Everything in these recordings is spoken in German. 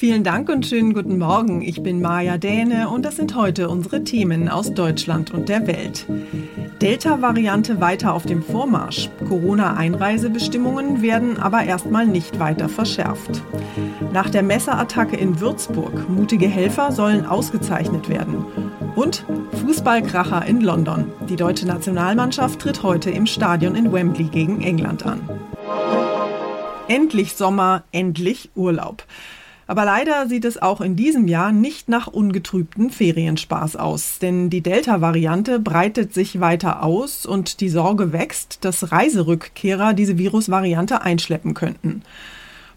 Vielen Dank und schönen guten Morgen. Ich bin Maja Däne und das sind heute unsere Themen aus Deutschland und der Welt. Delta-Variante weiter auf dem Vormarsch. Corona-Einreisebestimmungen werden aber erstmal nicht weiter verschärft. Nach der Messerattacke in Würzburg, mutige Helfer sollen ausgezeichnet werden. Und Fußballkracher in London. Die deutsche Nationalmannschaft tritt heute im Stadion in Wembley gegen England an. Endlich Sommer, endlich Urlaub. Aber leider sieht es auch in diesem Jahr nicht nach ungetrübten Ferienspaß aus, denn die Delta-Variante breitet sich weiter aus und die Sorge wächst, dass Reiserückkehrer diese Virusvariante einschleppen könnten.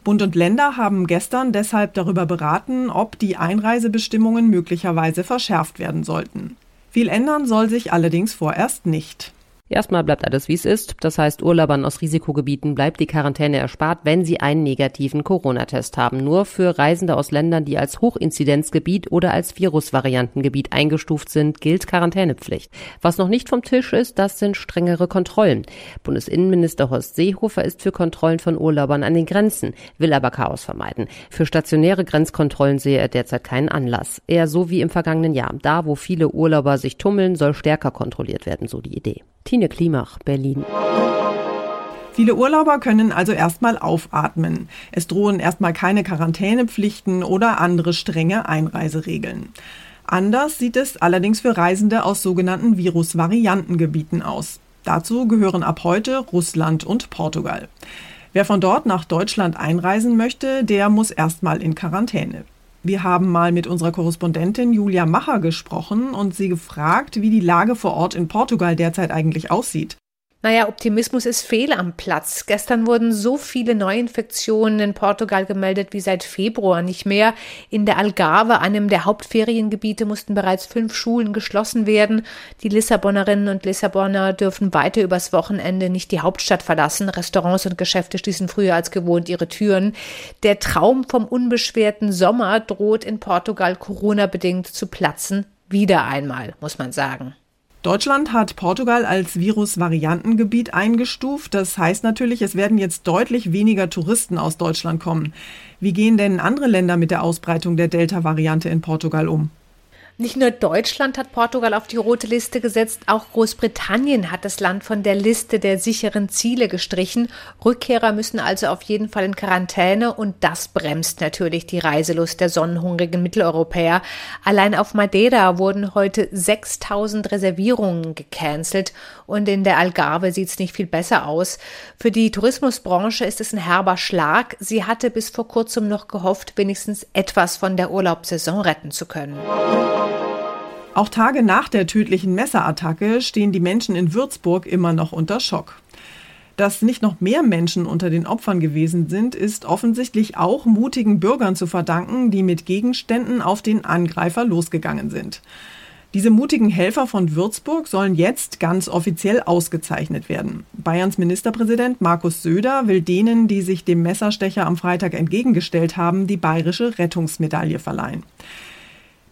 Bund und Länder haben gestern deshalb darüber beraten, ob die Einreisebestimmungen möglicherweise verschärft werden sollten. Viel ändern soll sich allerdings vorerst nicht. Erstmal bleibt alles wie es ist. Das heißt, Urlaubern aus Risikogebieten bleibt die Quarantäne erspart, wenn sie einen negativen Corona-Test haben. Nur für Reisende aus Ländern, die als Hochinzidenzgebiet oder als Virusvariantengebiet eingestuft sind, gilt Quarantänepflicht. Was noch nicht vom Tisch ist, das sind strengere Kontrollen. Bundesinnenminister Horst Seehofer ist für Kontrollen von Urlaubern an den Grenzen, will aber Chaos vermeiden. Für stationäre Grenzkontrollen sehe er derzeit keinen Anlass. Eher so wie im vergangenen Jahr. Da, wo viele Urlauber sich tummeln, soll stärker kontrolliert werden, so die Idee. Tine Klimach, Berlin. Viele Urlauber können also erstmal aufatmen. Es drohen erstmal keine Quarantänepflichten oder andere strenge Einreiseregeln. Anders sieht es allerdings für Reisende aus sogenannten Virusvariantengebieten aus. Dazu gehören ab heute Russland und Portugal. Wer von dort nach Deutschland einreisen möchte, der muss erstmal in Quarantäne. Wir haben mal mit unserer Korrespondentin Julia Macher gesprochen und sie gefragt, wie die Lage vor Ort in Portugal derzeit eigentlich aussieht. Naja, Optimismus ist fehl am Platz. Gestern wurden so viele Neuinfektionen in Portugal gemeldet wie seit Februar nicht mehr. In der Algarve, einem der Hauptferiengebiete, mussten bereits fünf Schulen geschlossen werden. Die Lissabonerinnen und Lissabonner dürfen weiter übers Wochenende nicht die Hauptstadt verlassen. Restaurants und Geschäfte schließen früher als gewohnt ihre Türen. Der Traum vom unbeschwerten Sommer droht in Portugal Corona-bedingt zu platzen. Wieder einmal, muss man sagen. Deutschland hat Portugal als Virusvariantengebiet eingestuft. Das heißt natürlich, es werden jetzt deutlich weniger Touristen aus Deutschland kommen. Wie gehen denn andere Länder mit der Ausbreitung der Delta-Variante in Portugal um? Nicht nur Deutschland hat Portugal auf die rote Liste gesetzt, auch Großbritannien hat das Land von der Liste der sicheren Ziele gestrichen. Rückkehrer müssen also auf jeden Fall in Quarantäne und das bremst natürlich die Reiselust der sonnenhungrigen Mitteleuropäer. Allein auf Madeira wurden heute 6000 Reservierungen gecancelt und in der Algarve sieht es nicht viel besser aus. Für die Tourismusbranche ist es ein herber Schlag. Sie hatte bis vor kurzem noch gehofft, wenigstens etwas von der Urlaubssaison retten zu können. Auch Tage nach der tödlichen Messerattacke stehen die Menschen in Würzburg immer noch unter Schock. Dass nicht noch mehr Menschen unter den Opfern gewesen sind, ist offensichtlich auch mutigen Bürgern zu verdanken, die mit Gegenständen auf den Angreifer losgegangen sind. Diese mutigen Helfer von Würzburg sollen jetzt ganz offiziell ausgezeichnet werden. Bayerns Ministerpräsident Markus Söder will denen, die sich dem Messerstecher am Freitag entgegengestellt haben, die bayerische Rettungsmedaille verleihen.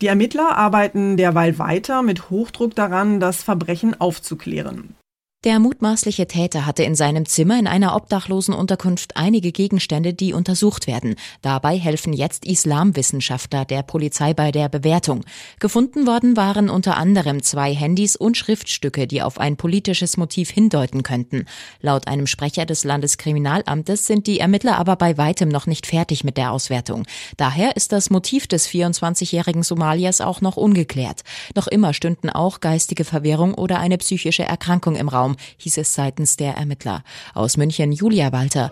Die Ermittler arbeiten derweil weiter mit Hochdruck daran, das Verbrechen aufzuklären. Der mutmaßliche Täter hatte in seinem Zimmer in einer Obdachlosenunterkunft einige Gegenstände, die untersucht werden. Dabei helfen jetzt Islamwissenschaftler der Polizei bei der Bewertung. Gefunden worden waren unter anderem zwei Handys und Schriftstücke, die auf ein politisches Motiv hindeuten könnten. Laut einem Sprecher des Landeskriminalamtes sind die Ermittler aber bei weitem noch nicht fertig mit der Auswertung. Daher ist das Motiv des 24-jährigen Somaliers auch noch ungeklärt. Noch immer stünden auch geistige Verwirrung oder eine psychische Erkrankung im Raum. Raum, hieß es seitens der Ermittler. Aus München Julia Walter.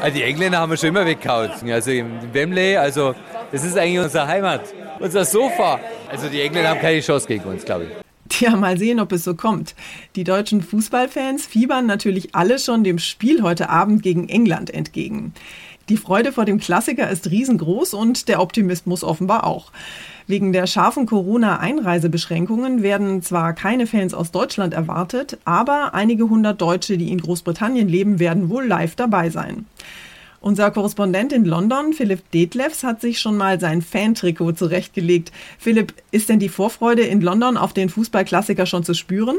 Also die Engländer haben wir schon immer weggehauen. Also im Wembley, also das ist eigentlich unsere Heimat, unser Sofa. Also die Engländer haben keine Chance gegen uns, glaube ich. Ja, mal sehen, ob es so kommt. Die deutschen Fußballfans fiebern natürlich alle schon dem Spiel heute Abend gegen England entgegen. Die Freude vor dem Klassiker ist riesengroß und der Optimismus offenbar auch. Wegen der scharfen Corona-Einreisebeschränkungen werden zwar keine Fans aus Deutschland erwartet, aber einige hundert Deutsche, die in Großbritannien leben, werden wohl live dabei sein. Unser Korrespondent in London, Philipp Detlefs, hat sich schon mal sein Fantrikot zurechtgelegt. Philipp, ist denn die Vorfreude in London auf den Fußballklassiker schon zu spüren?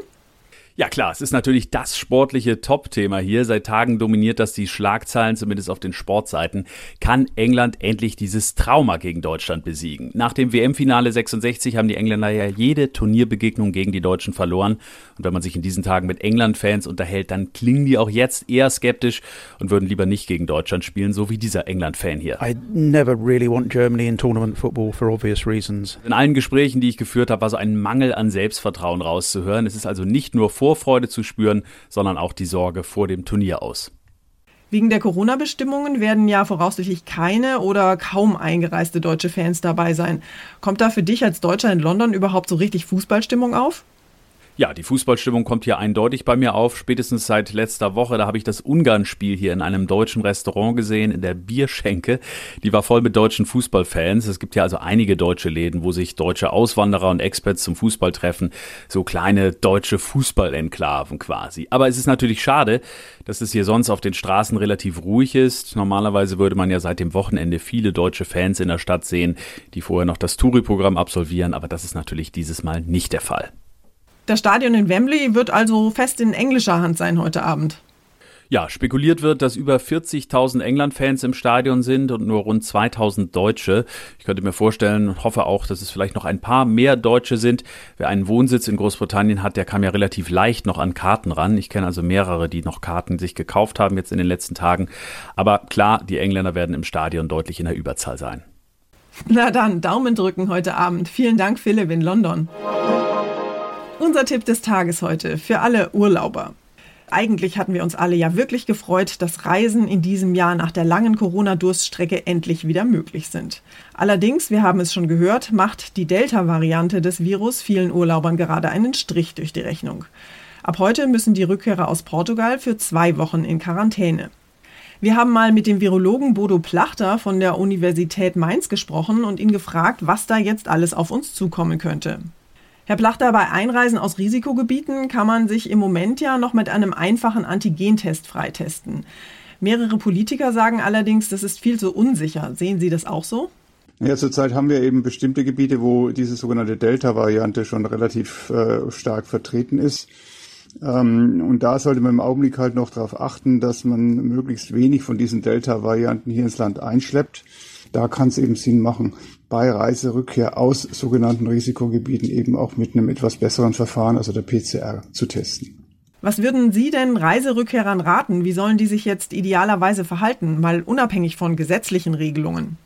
Ja klar, es ist natürlich das sportliche Top-Thema hier. Seit Tagen dominiert das die Schlagzeilen, zumindest auf den Sportseiten. Kann England endlich dieses Trauma gegen Deutschland besiegen? Nach dem WM-Finale 66 haben die Engländer ja jede Turnierbegegnung gegen die Deutschen verloren. Und wenn man sich in diesen Tagen mit England-Fans unterhält, dann klingen die auch jetzt eher skeptisch und würden lieber nicht gegen Deutschland spielen, so wie dieser England-Fan hier. I never really want Germany in tournament football for obvious reasons. In allen Gesprächen, die ich geführt habe, war so ein Mangel an Selbstvertrauen rauszuhören. Es ist also nicht nur Vorfreude zu spüren, sondern auch die Sorge vor dem Turnier aus. Wegen der Corona-Bestimmungen werden ja voraussichtlich keine oder kaum eingereiste deutsche Fans dabei sein. Kommt da für dich als Deutscher in London überhaupt so richtig Fußballstimmung auf? Ja, die Fußballstimmung kommt hier eindeutig bei mir auf. Spätestens seit letzter Woche, da habe ich das Ungarn-Spiel hier in einem deutschen Restaurant gesehen, in der Bierschenke. Die war voll mit deutschen Fußballfans. Es gibt ja also einige deutsche Läden, wo sich deutsche Auswanderer und Experts zum Fußball treffen. So kleine deutsche Fußballenklaven quasi. Aber es ist natürlich schade, dass es hier sonst auf den Straßen relativ ruhig ist. Normalerweise würde man ja seit dem Wochenende viele deutsche Fans in der Stadt sehen, die vorher noch das Touri-Programm absolvieren. Aber das ist natürlich dieses Mal nicht der Fall. Das Stadion in Wembley wird also fest in englischer Hand sein heute Abend. Ja, spekuliert wird, dass über 40.000 England-Fans im Stadion sind und nur rund 2.000 Deutsche. Ich könnte mir vorstellen und hoffe auch, dass es vielleicht noch ein paar mehr Deutsche sind. Wer einen Wohnsitz in Großbritannien hat, der kam ja relativ leicht noch an Karten ran. Ich kenne also mehrere, die noch Karten sich gekauft haben jetzt in den letzten Tagen. Aber klar, die Engländer werden im Stadion deutlich in der Überzahl sein. Na dann, Daumen drücken heute Abend. Vielen Dank, Philipp in London. Unser Tipp des Tages heute für alle Urlauber. Eigentlich hatten wir uns alle ja wirklich gefreut, dass Reisen in diesem Jahr nach der langen Corona-Durststrecke endlich wieder möglich sind. Allerdings, wir haben es schon gehört, macht die Delta-Variante des Virus vielen Urlaubern gerade einen Strich durch die Rechnung. Ab heute müssen die Rückkehrer aus Portugal für zwei Wochen in Quarantäne. Wir haben mal mit dem Virologen Bodo Plachter von der Universität Mainz gesprochen und ihn gefragt, was da jetzt alles auf uns zukommen könnte. Herr Plachter, bei Einreisen aus Risikogebieten kann man sich im Moment ja noch mit einem einfachen Antigentest freitesten. Mehrere Politiker sagen allerdings, das ist viel zu unsicher. Sehen Sie das auch so? Ja, zurzeit haben wir eben bestimmte Gebiete, wo diese sogenannte Delta-Variante schon relativ äh, stark vertreten ist. Ähm, und da sollte man im Augenblick halt noch darauf achten, dass man möglichst wenig von diesen Delta-Varianten hier ins Land einschleppt. Da kann es eben Sinn machen, bei Reiserückkehr aus sogenannten Risikogebieten eben auch mit einem etwas besseren Verfahren, also der PCR, zu testen. Was würden Sie denn Reiserückkehrern raten? Wie sollen die sich jetzt idealerweise verhalten, mal unabhängig von gesetzlichen Regelungen?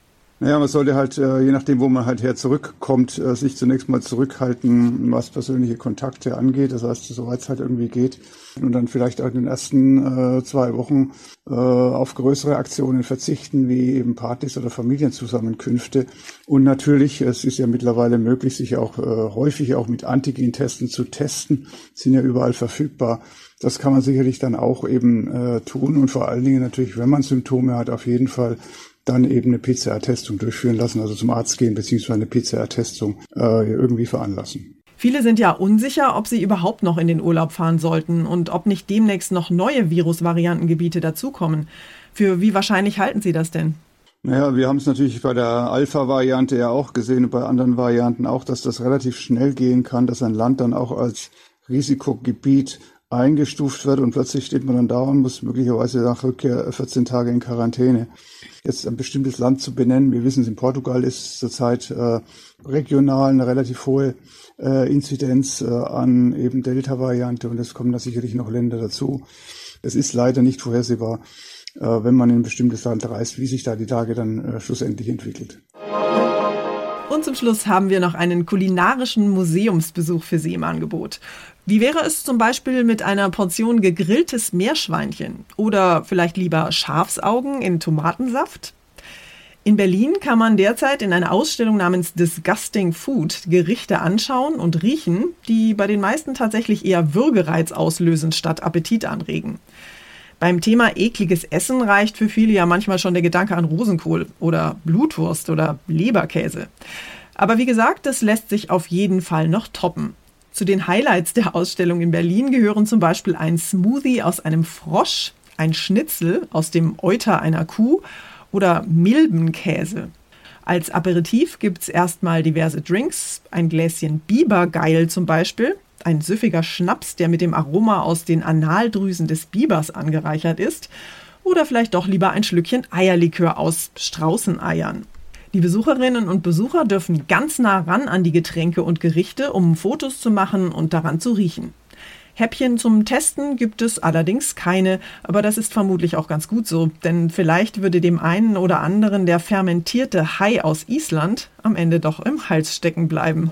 Naja, man sollte halt, äh, je nachdem, wo man halt her zurückkommt, äh, sich zunächst mal zurückhalten, was persönliche Kontakte angeht. Das heißt, soweit es halt irgendwie geht. Und dann vielleicht auch in den ersten äh, zwei Wochen auf größere Aktionen verzichten, wie eben Partys oder Familienzusammenkünfte. Und natürlich, es ist ja mittlerweile möglich, sich auch häufig auch mit Antigen-Testen zu testen. Sind ja überall verfügbar. Das kann man sicherlich dann auch eben tun. Und vor allen Dingen natürlich, wenn man Symptome hat, auf jeden Fall dann eben eine PCR-Testung durchführen lassen, also zum Arzt gehen beziehungsweise eine PCR-Testung äh, irgendwie veranlassen. Viele sind ja unsicher, ob sie überhaupt noch in den Urlaub fahren sollten und ob nicht demnächst noch neue Virusvariantengebiete dazukommen. Für wie wahrscheinlich halten Sie das denn? Naja, wir haben es natürlich bei der Alpha-Variante ja auch gesehen und bei anderen Varianten auch, dass das relativ schnell gehen kann, dass ein Land dann auch als Risikogebiet eingestuft wird und plötzlich steht man dann da und muss möglicherweise nach Rückkehr 14 Tage in Quarantäne. Jetzt ein bestimmtes Land zu benennen, wir wissen es, in Portugal ist zurzeit äh, regional eine relativ hohe äh, Inzidenz äh, an eben Delta-Variante und es kommen da sicherlich noch Länder dazu. Es ist leider nicht vorhersehbar, äh, wenn man in ein bestimmtes Land reist, wie sich da die Lage dann äh, schlussendlich entwickelt. Und zum Schluss haben wir noch einen kulinarischen Museumsbesuch für Sie im Angebot. Wie wäre es zum Beispiel mit einer Portion gegrilltes Meerschweinchen oder vielleicht lieber Schafsaugen in Tomatensaft? In Berlin kann man derzeit in einer Ausstellung namens Disgusting Food Gerichte anschauen und riechen, die bei den meisten tatsächlich eher Würgereiz auslösen statt Appetit anregen. Beim Thema ekliges Essen reicht für viele ja manchmal schon der Gedanke an Rosenkohl oder Blutwurst oder Leberkäse. Aber wie gesagt, das lässt sich auf jeden Fall noch toppen. Zu den Highlights der Ausstellung in Berlin gehören zum Beispiel ein Smoothie aus einem Frosch, ein Schnitzel aus dem Euter einer Kuh oder Milbenkäse. Als Aperitif gibt es erstmal diverse Drinks, ein Gläschen Bibergeil zum Beispiel. Ein süffiger Schnaps, der mit dem Aroma aus den Analdrüsen des Bibers angereichert ist. Oder vielleicht doch lieber ein Schlückchen Eierlikör aus Straußeneiern. Die Besucherinnen und Besucher dürfen ganz nah ran an die Getränke und Gerichte, um Fotos zu machen und daran zu riechen. Häppchen zum Testen gibt es allerdings keine, aber das ist vermutlich auch ganz gut so, denn vielleicht würde dem einen oder anderen der fermentierte Hai aus Island am Ende doch im Hals stecken bleiben.